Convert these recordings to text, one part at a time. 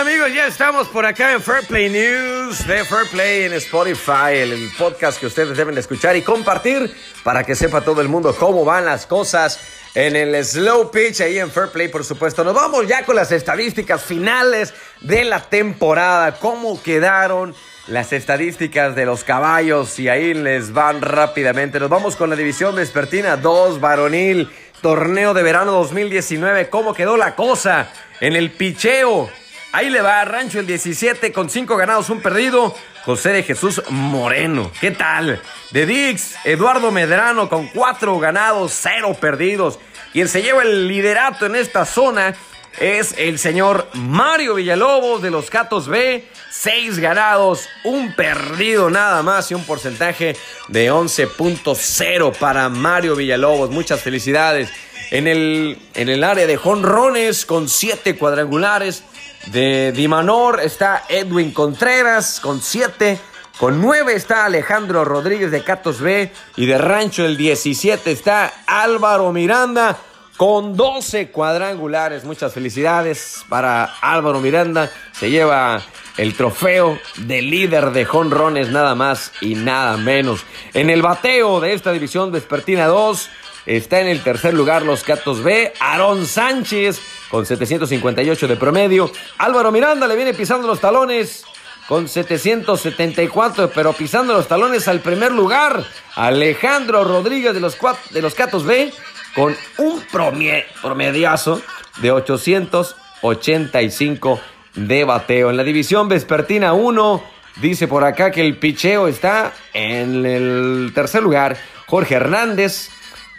amigos, ya estamos por acá en Fair Play News de Fair Play en Spotify, el, podcast que ustedes deben escuchar y compartir para que sepa todo el mundo cómo van las cosas en el slow pitch ahí en Fair Play, por supuesto. Nos vamos ya con las estadísticas finales de la temporada, cómo quedaron las estadísticas de los caballos y ahí les van rápidamente. Nos vamos con la división vespertina 2 varonil, torneo de verano 2019, cómo quedó la cosa en el picheo. Ahí le va Rancho el 17 con 5 ganados, un perdido. José de Jesús Moreno. ¿Qué tal? De Dix, Eduardo Medrano con 4 ganados, 0 perdidos. Quien se lleva el liderato en esta zona es el señor Mario Villalobos de los Catos B. 6 ganados, un perdido nada más y un porcentaje de 11.0 para Mario Villalobos. Muchas felicidades. En el, en el área de jonrones con 7 cuadrangulares. De Dimanor está Edwin Contreras con 7. Con 9 está Alejandro Rodríguez de Catos B. Y de Rancho el 17 está Álvaro Miranda con 12 cuadrangulares. Muchas felicidades para Álvaro Miranda. Se lleva el trofeo de líder de jonrones, nada más y nada menos. En el bateo de esta división vespertina 2 está en el tercer lugar los Catos B. Aarón Sánchez con 758 de promedio. Álvaro Miranda le viene pisando los talones con 774, pero pisando los talones al primer lugar. Alejandro Rodríguez de los, de los Catos B con un promediazo de 885 de bateo. En la división vespertina 1, dice por acá que el picheo está en el tercer lugar. Jorge Hernández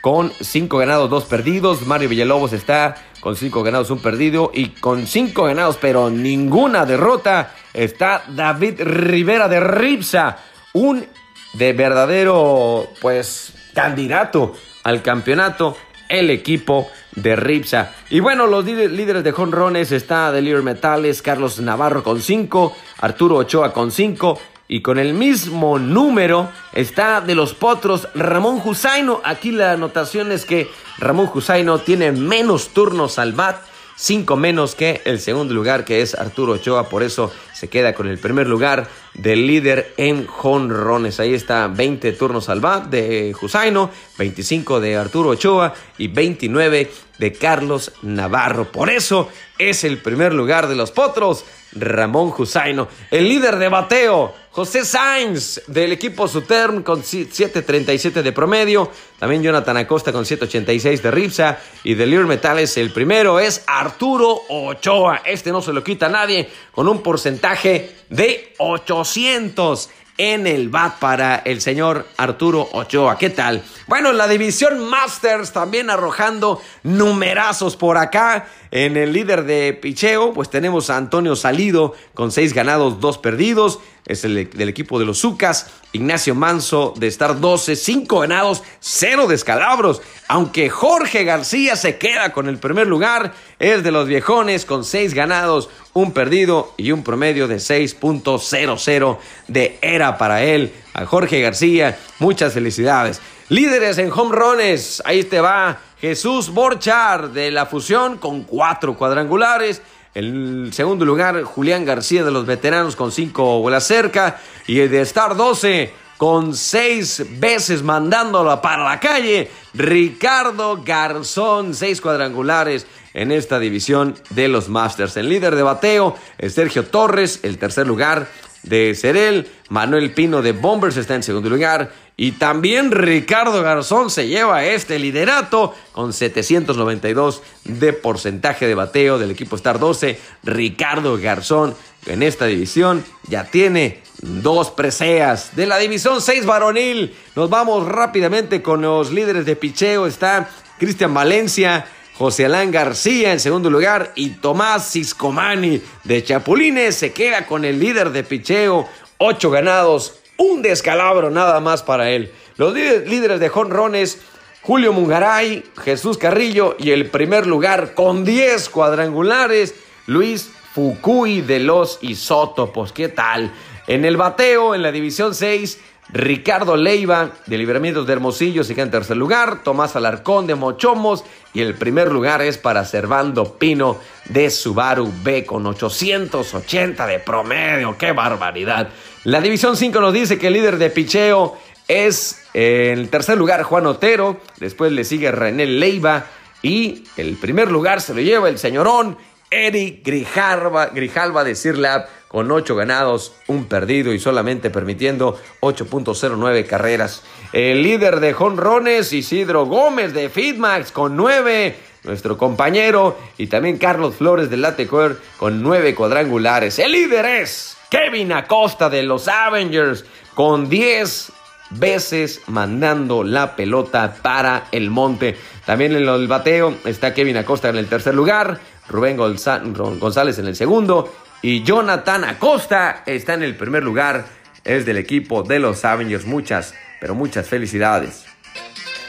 con 5 ganados, 2 perdidos. Mario Villalobos está con 5 ganados, 1 perdido. Y con 5 ganados, pero ninguna derrota, está David Rivera de Ripsa. Un de verdadero, pues, candidato al campeonato. El equipo de Ripsa. Y bueno, los líderes de jonrones está Deliver Metales, Carlos Navarro con 5, Arturo Ochoa con 5 y con el mismo número está de los potros Ramón Jusaino. Aquí la anotación es que Ramón Jusaino tiene menos turnos al bat, cinco menos que el segundo lugar que es Arturo Ochoa. Por eso se queda con el primer lugar del líder en jonrones. Ahí está 20 turnos al bat de Jusaino, 25 de Arturo Ochoa y 29 de Carlos Navarro. Por eso es el primer lugar de los potros. Ramón Jusaino, el líder de bateo, José Sainz del equipo Sutern con 7.37 de promedio, también Jonathan Acosta con 7.86 de Ripsa. Y de Lear Metales el primero es Arturo Ochoa, este no se lo quita a nadie con un porcentaje de 800 en el bat para el señor Arturo Ochoa. ¿Qué tal? Bueno, la división Masters también arrojando numerazos por acá. En el líder de picheo, pues tenemos a Antonio Salido con seis ganados, dos perdidos. Es el del equipo de los Zucas. Ignacio Manso de estar 12, 5 ganados, 0 descalabros. Aunque Jorge García se queda con el primer lugar, es de los viejones con 6 ganados, un perdido y un promedio de 6.00 de era para él. A Jorge García, muchas felicidades. Líderes en home runs, ahí te va Jesús Borchar de la fusión con cuatro cuadrangulares. En segundo lugar, Julián García de los veteranos con cinco vuelas cerca. Y el de Star 12 con seis veces mandándola para la calle. Ricardo Garzón, seis cuadrangulares en esta división de los Masters. El líder de bateo es Sergio Torres, el tercer lugar de Cerel. Manuel Pino de Bombers está en segundo lugar. Y también Ricardo Garzón se lleva este liderato con 792 de porcentaje de bateo del equipo Star 12. Ricardo Garzón en esta división ya tiene dos preseas. De la división 6 varonil nos vamos rápidamente con los líderes de picheo. Está Cristian Valencia. José Alán García en segundo lugar y Tomás Ciscomani de Chapulines se queda con el líder de picheo, ocho ganados, un descalabro nada más para él. Los líderes de jonrones, Julio Mungaray, Jesús Carrillo y el primer lugar con 10 cuadrangulares, Luis Fukui de los Isótopos. ¿Qué tal? En el bateo, en la división 6, Ricardo Leiva de Libramientos de Hermosillo queda en tercer lugar. Tomás Alarcón de Mochomos. Y el primer lugar es para Servando Pino de Subaru B con 880 de promedio. ¡Qué barbaridad! La División 5 nos dice que el líder de picheo es en el tercer lugar Juan Otero. Después le sigue René Leiva. Y el primer lugar se lo lleva el señorón Eric Grijalva, Grijalva de con 8 ganados, un perdido y solamente permitiendo 8.09 carreras. El líder de jonrones, Isidro Gómez de Fitmax con 9. Nuestro compañero y también Carlos Flores de Latecoeur con 9 cuadrangulares. El líder es Kevin Acosta de los Avengers con 10 veces mandando la pelota para el monte. También en el bateo está Kevin Acosta en el tercer lugar, Rubén González en el segundo y Jonathan Acosta está en el primer lugar. Es del equipo de los Avengers. Muchas, pero muchas felicidades.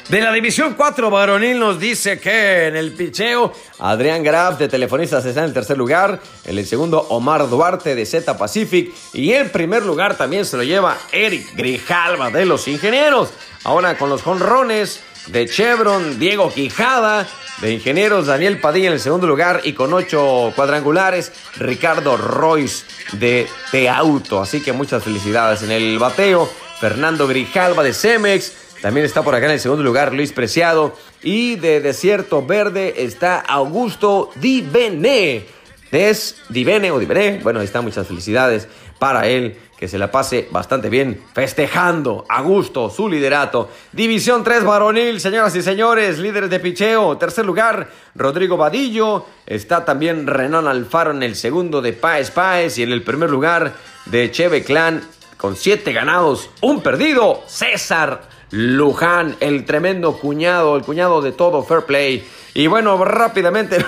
De la División 4 varonil nos dice que en el picheo Adrián Graf de Telefonistas está en el tercer lugar, en el segundo Omar Duarte de Z Pacific y el primer lugar también se lo lleva Eric Grijalva de los Ingenieros. Ahora con los jonrones de Chevron, Diego Quijada, de Ingenieros, Daniel Padilla en el segundo lugar y con ocho cuadrangulares, Ricardo Royce de Teauto. Así que muchas felicidades en el bateo. Fernando Grijalva de Cemex. También está por acá en el segundo lugar Luis Preciado. Y de Desierto Verde está Augusto Divene. Es Divene o Divene. Bueno, ahí está, muchas felicidades para él que se la pase bastante bien, festejando a gusto su liderato. División 3 varonil, señoras y señores, líderes de picheo. Tercer lugar, Rodrigo Vadillo. Está también Renan Alfaro en el segundo de Paes Paes. Y en el primer lugar de Cheve Clan, con siete ganados, un perdido, César Luján, el tremendo cuñado, el cuñado de todo Fair Play. Y bueno, rápidamente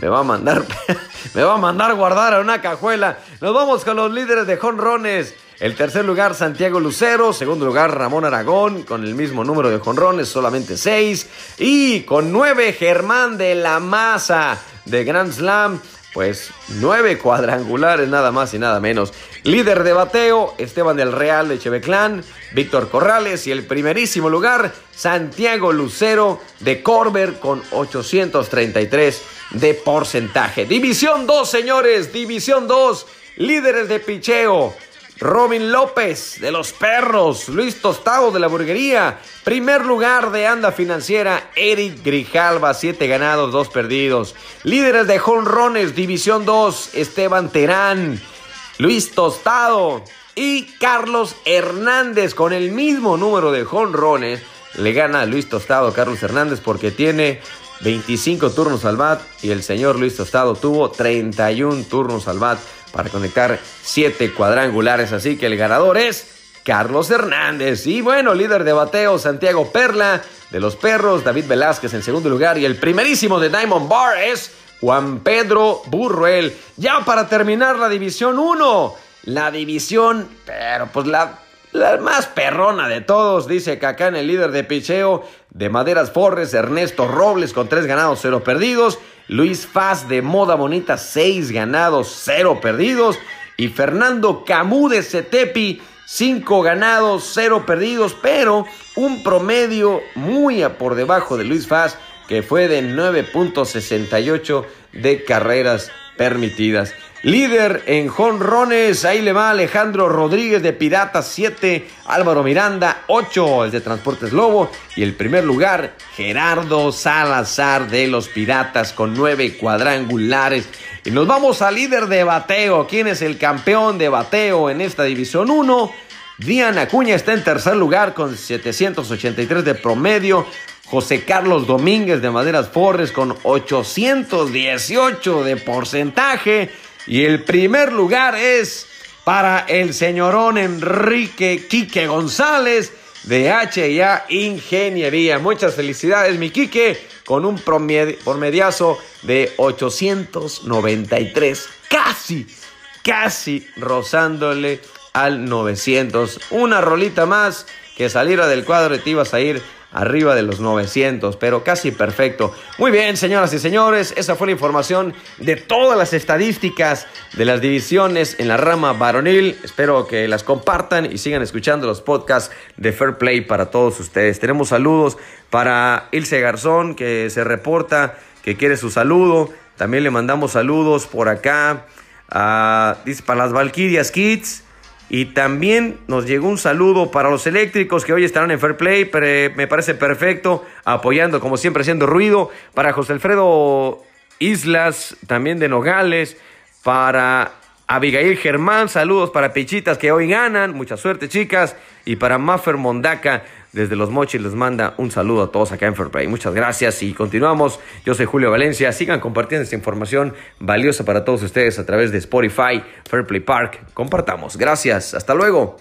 me va a mandar me va a mandar guardar a una cajuela. Nos vamos con los líderes de jonrones. El tercer lugar, Santiago Lucero. Segundo lugar, Ramón Aragón, con el mismo número de jonrones, solamente seis. Y con nueve, Germán de la Maza de Grand Slam. Pues nueve cuadrangulares, nada más y nada menos. Líder de bateo, Esteban del Real de Cheveclán, Víctor Corrales y el primerísimo lugar, Santiago Lucero de Corber con 833 de porcentaje. División 2, señores, División 2, líderes de picheo. Robin López de los Perros, Luis Tostado de la Burguería, primer lugar de Anda Financiera, Eric Grijalva, siete ganados, dos perdidos. Líderes de Jonrones, División 2, Esteban Terán, Luis Tostado y Carlos Hernández con el mismo número de jonrones. Le gana a Luis Tostado Carlos Hernández porque tiene 25 turnos al bat y el señor Luis Tostado tuvo 31 turnos al bat para conectar 7 cuadrangulares. Así que el ganador es Carlos Hernández. Y bueno, líder de bateo Santiago Perla de los Perros, David Velázquez en segundo lugar y el primerísimo de Diamond Bar es Juan Pedro Burruel. Ya para terminar la división 1. La división, pero pues la la más perrona de todos, dice Cacán, el líder de picheo de Maderas Forres, Ernesto Robles con tres ganados, cero perdidos. Luis Faz de Moda Bonita, seis ganados, cero perdidos. Y Fernando Camú de Cetepi, cinco ganados, cero perdidos, pero un promedio muy por debajo de Luis Faz, que fue de 9.68 de carreras permitidas. Líder en jonrones, ahí le va Alejandro Rodríguez de Piratas 7, Álvaro Miranda 8, el de Transportes Lobo y el primer lugar Gerardo Salazar de los Piratas con 9 cuadrangulares. Y nos vamos al líder de bateo, ¿quién es el campeón de bateo en esta división 1? Diana Acuña está en tercer lugar con 783 de promedio. José Carlos Domínguez de Maderas Forres con 818 de porcentaje. Y el primer lugar es para el señorón Enrique Quique González de HIA Ingeniería. Muchas felicidades, mi Quique, con un promediazo de 893. Casi, casi rozándole al 900. Una rolita más que saliera del cuadro y te ibas a ir arriba de los 900, pero casi perfecto. Muy bien, señoras y señores, esa fue la información de todas las estadísticas de las divisiones en la rama varonil. Espero que las compartan y sigan escuchando los podcasts de Fair Play para todos ustedes. Tenemos saludos para Ilse Garzón, que se reporta que quiere su saludo. También le mandamos saludos por acá. dice para las Valkyrias Kids. Y también nos llegó un saludo para los eléctricos que hoy estarán en Fair Play, pero me parece perfecto, apoyando como siempre haciendo ruido. Para José Alfredo Islas, también de Nogales. Para Abigail Germán, saludos para Pichitas que hoy ganan, mucha suerte chicas. Y para Maffer Mondaca, desde Los Mochis les manda un saludo a todos acá en Fairplay. Muchas gracias y continuamos. Yo soy Julio Valencia. Sigan compartiendo esta información valiosa para todos ustedes a través de Spotify, Fairplay Park. Compartamos. Gracias. Hasta luego.